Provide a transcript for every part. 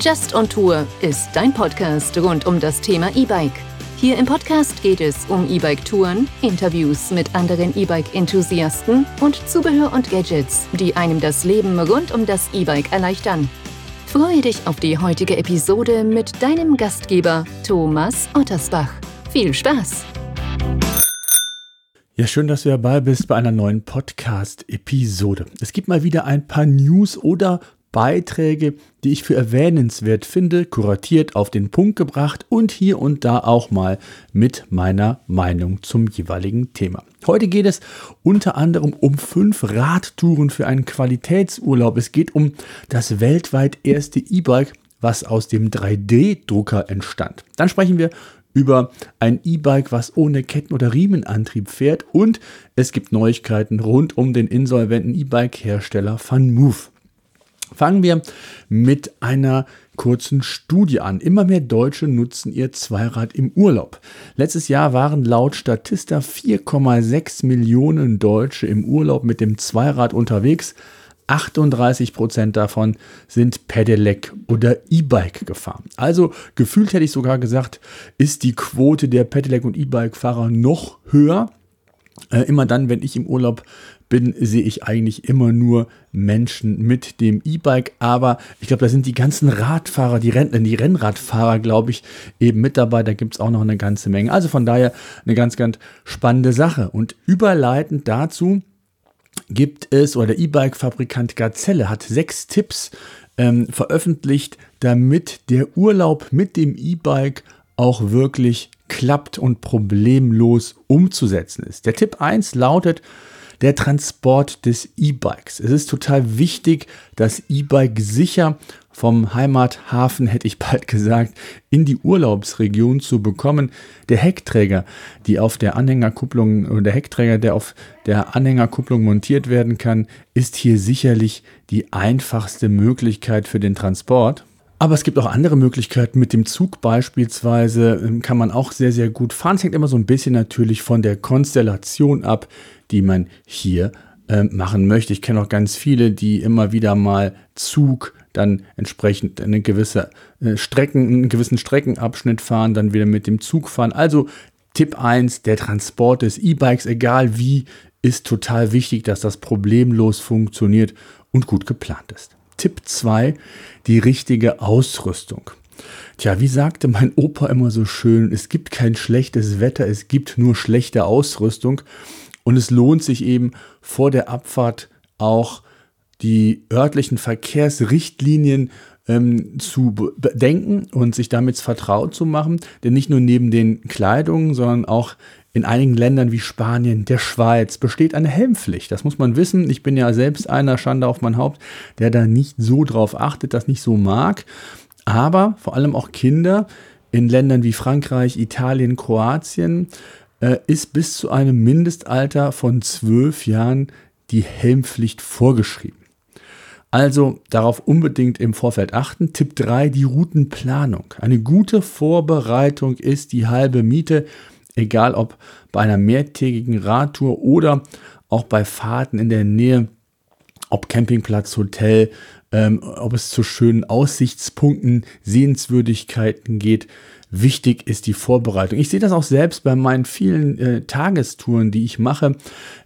Just on Tour ist dein Podcast rund um das Thema E-Bike. Hier im Podcast geht es um E-Bike-Touren, Interviews mit anderen E-Bike-Enthusiasten und Zubehör und Gadgets, die einem das Leben rund um das E-Bike erleichtern. Freue dich auf die heutige Episode mit deinem Gastgeber Thomas Ottersbach. Viel Spaß! Ja, schön, dass du dabei bist bei einer neuen Podcast-Episode. Es gibt mal wieder ein paar News oder Beiträge, die ich für erwähnenswert finde, kuratiert auf den Punkt gebracht und hier und da auch mal mit meiner Meinung zum jeweiligen Thema. Heute geht es unter anderem um fünf Radtouren für einen Qualitätsurlaub. Es geht um das weltweit erste E-Bike, was aus dem 3D-Drucker entstand. Dann sprechen wir über ein E-Bike, was ohne Ketten- oder Riemenantrieb fährt und es gibt Neuigkeiten rund um den insolventen E-Bike-Hersteller VanMoof. Fangen wir mit einer kurzen Studie an. Immer mehr Deutsche nutzen ihr Zweirad im Urlaub. Letztes Jahr waren laut Statista 4,6 Millionen Deutsche im Urlaub mit dem Zweirad unterwegs. 38 Prozent davon sind Pedelec oder E-Bike gefahren. Also gefühlt hätte ich sogar gesagt, ist die Quote der Pedelec und E-Bike-Fahrer noch höher. Äh, immer dann, wenn ich im Urlaub bin, sehe ich eigentlich immer nur Menschen mit dem E-Bike. Aber ich glaube, da sind die ganzen Radfahrer, die, Renn die Rennradfahrer, glaube ich, eben mit dabei. Da gibt es auch noch eine ganze Menge. Also von daher eine ganz, ganz spannende Sache. Und überleitend dazu gibt es, oder der E-Bike-Fabrikant Gazelle hat sechs Tipps ähm, veröffentlicht, damit der Urlaub mit dem E-Bike auch wirklich klappt und problemlos umzusetzen ist. Der Tipp 1 lautet, der Transport des E-Bikes. Es ist total wichtig, das E-Bike sicher vom Heimathafen, hätte ich bald gesagt, in die Urlaubsregion zu bekommen. Der Heckträger, die auf der Anhängerkupplung der Heckträger, der auf der Anhängerkupplung montiert werden kann, ist hier sicherlich die einfachste Möglichkeit für den Transport. Aber es gibt auch andere Möglichkeiten. Mit dem Zug beispielsweise ähm, kann man auch sehr, sehr gut fahren. Es hängt immer so ein bisschen natürlich von der Konstellation ab, die man hier äh, machen möchte. Ich kenne auch ganz viele, die immer wieder mal Zug dann entsprechend eine gewisse äh, Strecken, einen gewissen Streckenabschnitt fahren, dann wieder mit dem Zug fahren. Also Tipp 1, der Transport des E-Bikes, egal wie, ist total wichtig, dass das problemlos funktioniert und gut geplant ist. Tipp 2, die richtige Ausrüstung. Tja, wie sagte mein Opa immer so schön, es gibt kein schlechtes Wetter, es gibt nur schlechte Ausrüstung. Und es lohnt sich eben vor der Abfahrt auch die örtlichen Verkehrsrichtlinien ähm, zu bedenken und sich damit vertraut zu machen. Denn nicht nur neben den Kleidungen, sondern auch in einigen Ländern wie Spanien, der Schweiz besteht eine Helmpflicht. Das muss man wissen. Ich bin ja selbst einer, Schande auf mein Haupt, der da nicht so drauf achtet, das nicht so mag. Aber vor allem auch Kinder in Ländern wie Frankreich, Italien, Kroatien äh, ist bis zu einem Mindestalter von zwölf Jahren die Helmpflicht vorgeschrieben. Also darauf unbedingt im Vorfeld achten. Tipp 3, die Routenplanung. Eine gute Vorbereitung ist die halbe Miete, egal ob bei einer mehrtägigen Radtour oder auch bei Fahrten in der Nähe, ob Campingplatz, Hotel, ähm, ob es zu schönen Aussichtspunkten, Sehenswürdigkeiten geht. Wichtig ist die Vorbereitung. Ich sehe das auch selbst bei meinen vielen äh, Tagestouren, die ich mache,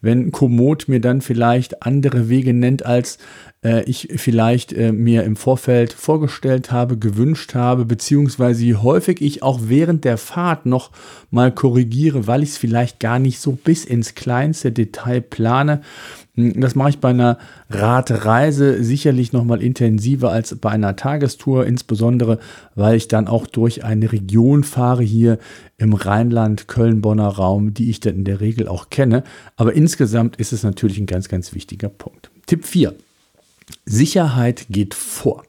wenn Komoot mir dann vielleicht andere Wege nennt, als äh, ich vielleicht äh, mir im Vorfeld vorgestellt habe, gewünscht habe, beziehungsweise wie häufig ich auch während der Fahrt noch mal korrigiere, weil ich es vielleicht gar nicht so bis ins kleinste Detail plane. Hm, das mache ich bei einer Radreise sicherlich noch mal intensiver als bei einer Tagestour, insbesondere weil ich dann auch durch eine Region fahre hier im Rheinland, Köln-Bonner Raum, die ich dann in der Regel auch kenne. Aber insgesamt ist es natürlich ein ganz, ganz wichtiger Punkt. Tipp 4. Sicherheit geht vor.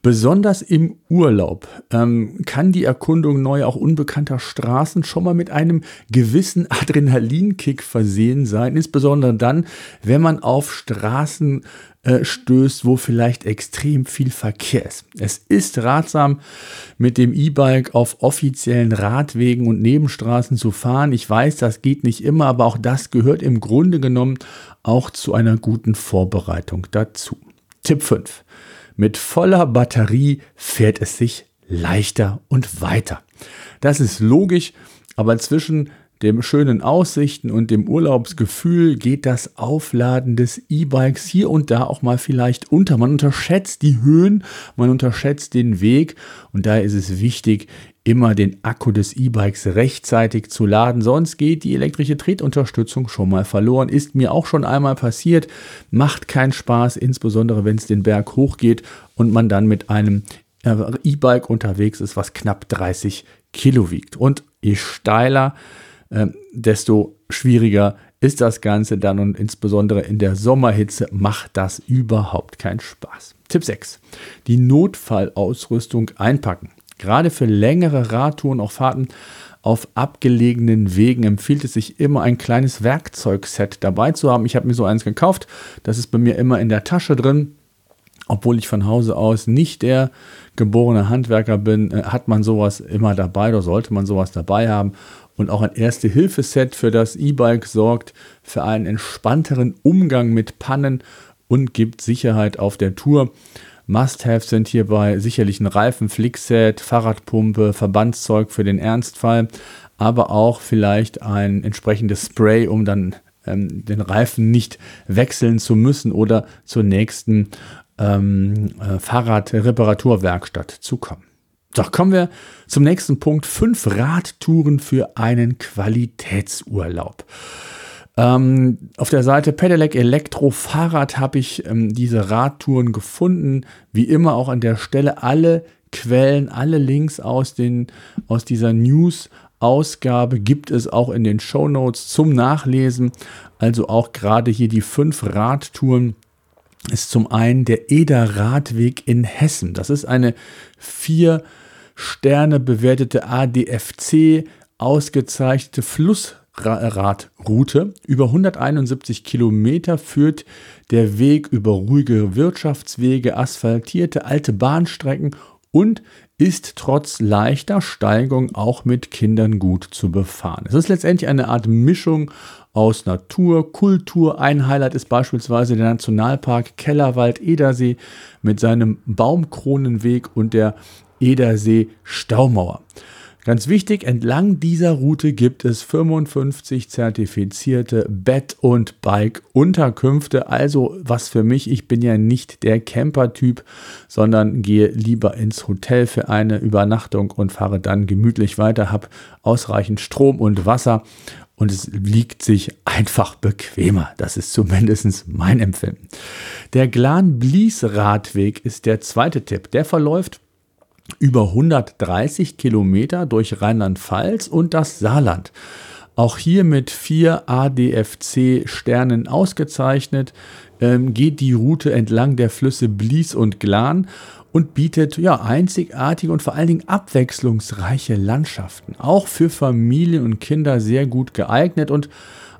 Besonders im Urlaub ähm, kann die Erkundung neuer, auch unbekannter Straßen schon mal mit einem gewissen Adrenalinkick versehen sein. Insbesondere dann, wenn man auf Straßen äh, stößt, wo vielleicht extrem viel Verkehr ist. Es ist ratsam, mit dem E-Bike auf offiziellen Radwegen und Nebenstraßen zu fahren. Ich weiß, das geht nicht immer, aber auch das gehört im Grunde genommen auch zu einer guten Vorbereitung dazu. Tipp 5. Mit voller Batterie fährt es sich leichter und weiter. Das ist logisch, aber zwischen dem schönen Aussichten und dem Urlaubsgefühl geht das Aufladen des E-Bikes hier und da auch mal vielleicht unter. Man unterschätzt die Höhen, man unterschätzt den Weg und daher ist es wichtig, immer den Akku des E-Bikes rechtzeitig zu laden, sonst geht die elektrische Tretunterstützung schon mal verloren. Ist mir auch schon einmal passiert, macht keinen Spaß, insbesondere wenn es den Berg hochgeht und man dann mit einem äh, E-Bike unterwegs ist, was knapp 30 Kilo wiegt. Und je steiler, äh, desto schwieriger ist das Ganze dann und insbesondere in der Sommerhitze macht das überhaupt keinen Spaß. Tipp 6. Die Notfallausrüstung einpacken. Gerade für längere Radtouren, auch Fahrten auf abgelegenen Wegen empfiehlt es sich immer ein kleines Werkzeugset dabei zu haben. Ich habe mir so eins gekauft. Das ist bei mir immer in der Tasche drin. Obwohl ich von Hause aus nicht der geborene Handwerker bin, äh, hat man sowas immer dabei oder sollte man sowas dabei haben. Und auch ein Erste-Hilfe-Set für das E-Bike sorgt für einen entspannteren Umgang mit Pannen und gibt Sicherheit auf der Tour. Must-Haves sind hierbei sicherlich ein Reifen, Flickset, Fahrradpumpe, Verbandszeug für den Ernstfall, aber auch vielleicht ein entsprechendes Spray, um dann ähm, den Reifen nicht wechseln zu müssen oder zur nächsten ähm, äh, Fahrradreparaturwerkstatt zu kommen. So, kommen wir zum nächsten Punkt. Fünf Radtouren für einen Qualitätsurlaub. Ähm, auf der Seite Pedelec Elektro Fahrrad habe ich ähm, diese Radtouren gefunden. Wie immer auch an der Stelle alle Quellen, alle Links aus, den, aus dieser News-Ausgabe gibt es auch in den Show Notes zum Nachlesen. Also auch gerade hier die fünf Radtouren ist zum einen der Eder Radweg in Hessen. Das ist eine vier Sterne bewertete ADFC ausgezeichnete Fluss Radroute. Über 171 Kilometer führt der Weg über ruhige Wirtschaftswege, asphaltierte alte Bahnstrecken und ist trotz leichter Steigung auch mit Kindern gut zu befahren. Es ist letztendlich eine Art Mischung aus Natur, Kultur. Ein Highlight ist beispielsweise der Nationalpark Kellerwald-Edersee mit seinem Baumkronenweg und der Edersee Staumauer. Ganz wichtig, entlang dieser Route gibt es 55 zertifizierte Bett- und Bike-Unterkünfte. Also was für mich, ich bin ja nicht der Camper-Typ, sondern gehe lieber ins Hotel für eine Übernachtung und fahre dann gemütlich weiter, habe ausreichend Strom und Wasser und es liegt sich einfach bequemer. Das ist zumindest mein Empfinden. Der Glan-Blies-Radweg ist der zweite Tipp. Der verläuft über 130 Kilometer durch Rheinland-Pfalz und das Saarland. Auch hier mit vier ADFC-Sternen ausgezeichnet, ähm, geht die Route entlang der Flüsse Blies und Glan und bietet ja einzigartige und vor allen Dingen abwechslungsreiche Landschaften. Auch für Familien und Kinder sehr gut geeignet und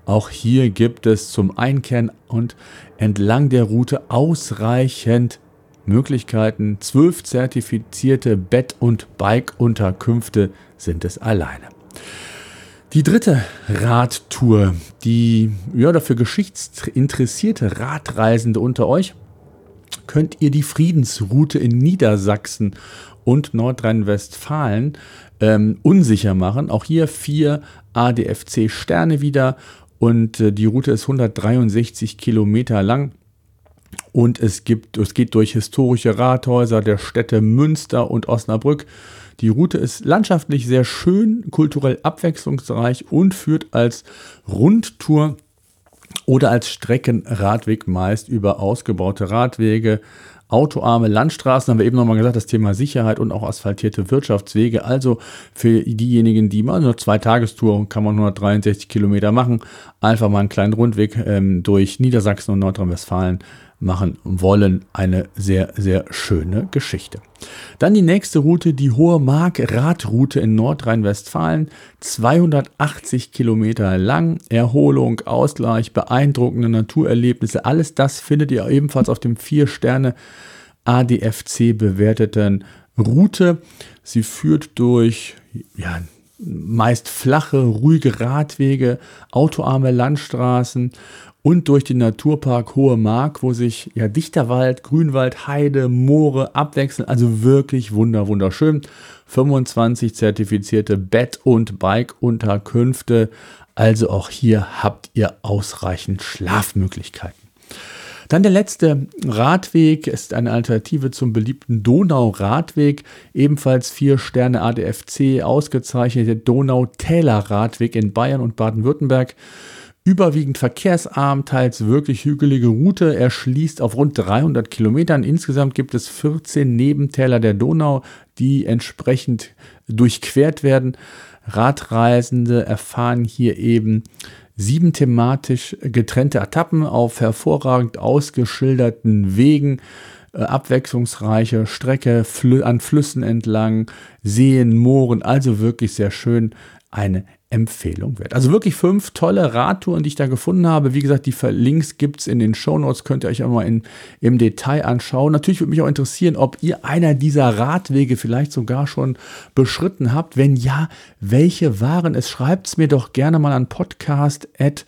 auch hier gibt es zum Einkehren und entlang der Route ausreichend Möglichkeiten. Zwölf zertifizierte Bett- und Bike-Unterkünfte sind es alleine. Die dritte Radtour, die ja dafür geschichtsinteressierte Radreisende unter euch, könnt ihr die Friedensroute in Niedersachsen und Nordrhein-Westfalen ähm, unsicher machen. Auch hier vier ADFC-Sterne wieder und äh, die Route ist 163 Kilometer lang. Und es, gibt, es geht durch historische Rathäuser der Städte Münster und Osnabrück. Die Route ist landschaftlich sehr schön, kulturell abwechslungsreich und führt als Rundtour oder als Streckenradweg meist über ausgebaute Radwege, autoarme Landstraßen, haben wir eben nochmal gesagt, das Thema Sicherheit und auch asphaltierte Wirtschaftswege. Also für diejenigen, die mal nur zwei Tagestour kann man 163 Kilometer machen, einfach mal einen kleinen Rundweg ähm, durch Niedersachsen und Nordrhein-Westfalen machen wollen. Eine sehr, sehr schöne Geschichte. Dann die nächste Route, die Hohe Mark Radroute in Nordrhein-Westfalen. 280 Kilometer lang. Erholung, Ausgleich, beeindruckende Naturerlebnisse. Alles das findet ihr ebenfalls auf dem 4-Sterne ADFC bewerteten Route. Sie führt durch ja, meist flache, ruhige Radwege, autoarme Landstraßen und durch den Naturpark Hohe Mark, wo sich ja dichter Wald, Grünwald, Heide, Moore abwechseln. Also wirklich wunder, wunderschön. 25 zertifizierte Bett- und Bike-Unterkünfte. Also auch hier habt ihr ausreichend Schlafmöglichkeiten. Dann der letzte Radweg ist eine Alternative zum beliebten Donau-Radweg, ebenfalls vier Sterne ADFC ausgezeichnete Donau-Täler-Radweg in Bayern und Baden-Württemberg. Überwiegend verkehrsarm, teils wirklich hügelige Route. Er schließt auf rund 300 Kilometern. Insgesamt gibt es 14 Nebentäler der Donau, die entsprechend durchquert werden. Radreisende erfahren hier eben sieben thematisch getrennte Etappen auf hervorragend ausgeschilderten Wegen, äh, abwechslungsreiche Strecke flü an Flüssen entlang, Seen, Mooren, also wirklich sehr schön eine Empfehlung wert. Also wirklich fünf tolle Radtouren, die ich da gefunden habe. Wie gesagt, die Links gibt es in den Shownotes, könnt ihr euch auch mal in, im Detail anschauen. Natürlich würde mich auch interessieren, ob ihr einer dieser Radwege vielleicht sogar schon beschritten habt. Wenn ja, welche waren es? Schreibt es mir doch gerne mal an podcast@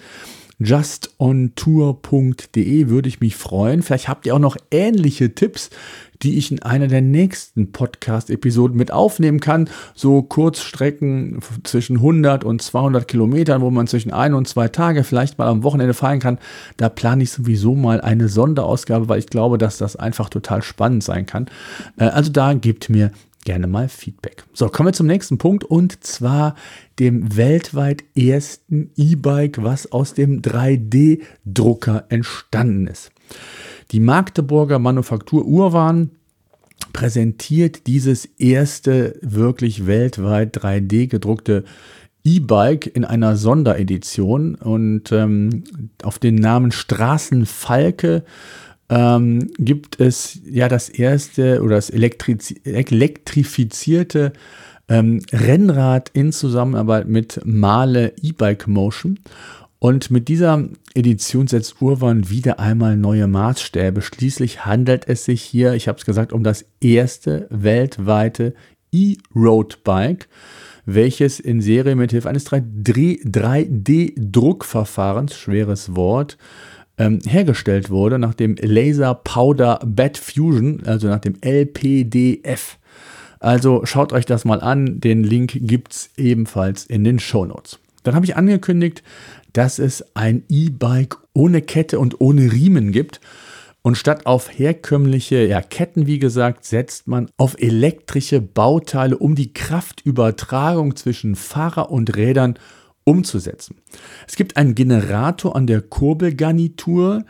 justontour.de würde ich mich freuen. Vielleicht habt ihr auch noch ähnliche Tipps, die ich in einer der nächsten Podcast-Episoden mit aufnehmen kann. So Kurzstrecken zwischen 100 und 200 Kilometern, wo man zwischen ein und zwei Tage vielleicht mal am Wochenende fahren kann. Da plane ich sowieso mal eine Sonderausgabe, weil ich glaube, dass das einfach total spannend sein kann. Äh, also da gebt mir gerne mal Feedback. So, kommen wir zum nächsten Punkt und zwar dem weltweit ersten E-Bike, was aus dem 3D-Drucker entstanden ist. Die Magdeburger Manufaktur Urwan präsentiert dieses erste wirklich weltweit 3D gedruckte E-Bike in einer Sonderedition und ähm, auf den Namen Straßenfalke ähm, gibt es ja das erste oder das Elektriz elektrifizierte ähm, Rennrad in Zusammenarbeit mit Male E-Bike Motion. Und mit dieser Edition setzt Urban wieder einmal neue Maßstäbe. Schließlich handelt es sich hier, ich habe es gesagt, um das erste weltweite E-Road-Bike, welches in Serie mithilfe eines 3D-Druckverfahrens, schweres Wort, ähm, hergestellt wurde nach dem Laser Powder Bed Fusion, also nach dem LPDF. Also schaut euch das mal an, den Link gibt es ebenfalls in den Show Notes. Dann habe ich angekündigt, dass es ein E-Bike ohne Kette und ohne Riemen gibt. Und statt auf herkömmliche ja, Ketten, wie gesagt, setzt man auf elektrische Bauteile, um die Kraftübertragung zwischen Fahrer und Rädern umzusetzen. Es gibt einen Generator an der Kurbelgarnitur,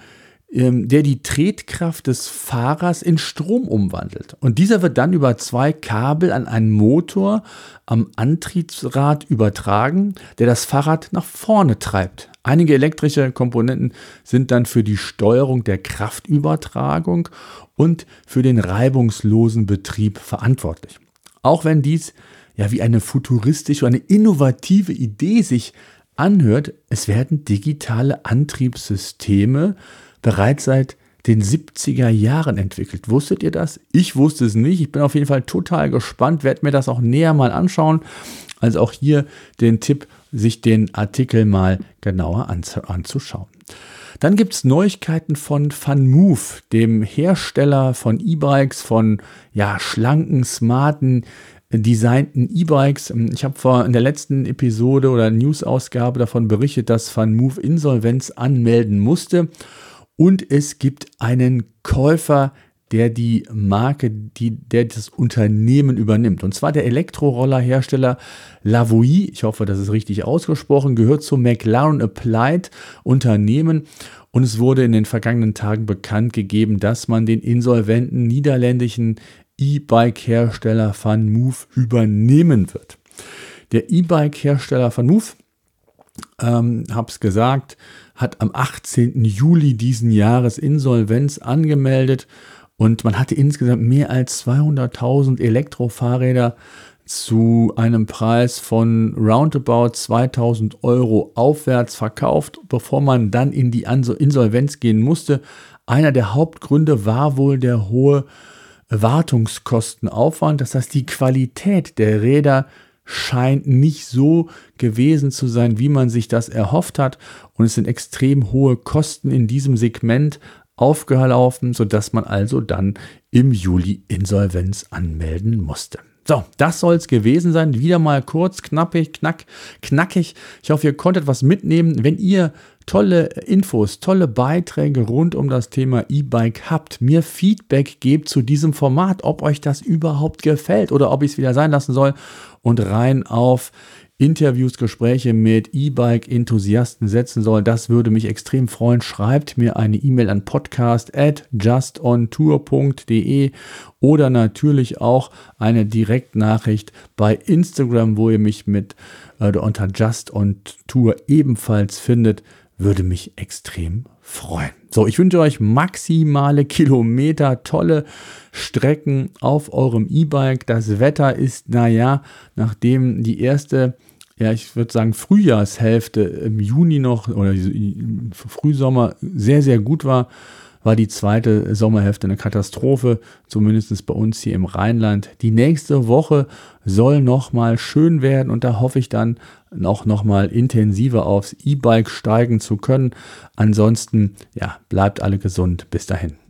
ähm, der die Tretkraft des Fahrers in Strom umwandelt. Und dieser wird dann über zwei Kabel an einen Motor am Antriebsrad übertragen, der das Fahrrad nach vorne treibt. Einige elektrische Komponenten sind dann für die Steuerung der Kraftübertragung und für den reibungslosen Betrieb verantwortlich. Auch wenn dies ja wie eine futuristische, eine innovative Idee sich anhört, es werden digitale Antriebssysteme bereits seit den 70er Jahren entwickelt. Wusstet ihr das? Ich wusste es nicht. Ich bin auf jeden Fall total gespannt, werde mir das auch näher mal anschauen. Also auch hier den Tipp, sich den Artikel mal genauer anzuschauen. Dann gibt es Neuigkeiten von FunMove, dem Hersteller von E-Bikes, von ja, schlanken, smarten, designten E-Bikes. Ich habe vor in der letzten Episode oder News-Ausgabe davon berichtet, dass FunMove Insolvenz anmelden musste. Und es gibt einen Käufer, der die Marke, die, der das Unternehmen übernimmt. Und zwar der Elektrorollerhersteller Lavoie, ich hoffe, das ist richtig ausgesprochen, gehört zum McLaren Applied Unternehmen. Und es wurde in den vergangenen Tagen bekannt gegeben, dass man den insolventen niederländischen E-Bike-Hersteller VanMoof übernehmen wird. Der E-Bike-Hersteller VanMoof, ähm, habe es gesagt, hat am 18. Juli diesen Jahres Insolvenz angemeldet und man hatte insgesamt mehr als 200.000 Elektrofahrräder zu einem Preis von roundabout 2000 Euro aufwärts verkauft, bevor man dann in die Insolvenz gehen musste. Einer der Hauptgründe war wohl der hohe Wartungskostenaufwand, das heißt die Qualität der Räder scheint nicht so gewesen zu sein, wie man sich das erhofft hat. Und es sind extrem hohe Kosten in diesem Segment aufgelaufen, sodass man also dann im Juli Insolvenz anmelden musste. So, das soll es gewesen sein. Wieder mal kurz, knappig, knack, knackig. Ich hoffe, ihr konntet was mitnehmen. Wenn ihr tolle Infos, tolle Beiträge rund um das Thema E-Bike habt, mir Feedback gebt zu diesem Format, ob euch das überhaupt gefällt oder ob ich es wieder sein lassen soll und rein auf Interviews, Gespräche mit E-Bike-Enthusiasten setzen soll. Das würde mich extrem freuen. Schreibt mir eine E-Mail an podcast at justontour.de oder natürlich auch eine Direktnachricht bei Instagram, wo ihr mich mit äh, unter Just on Tour ebenfalls findet. Würde mich extrem freuen. So, ich wünsche euch maximale Kilometer, tolle Strecken auf eurem E-Bike. Das Wetter ist, naja, nachdem die erste ja, ich würde sagen, Frühjahrshälfte im Juni noch oder Frühsommer sehr, sehr gut war, war die zweite Sommerhälfte eine Katastrophe, zumindest bei uns hier im Rheinland. Die nächste Woche soll nochmal schön werden und da hoffe ich dann auch nochmal intensiver aufs E-Bike steigen zu können. Ansonsten, ja, bleibt alle gesund. Bis dahin.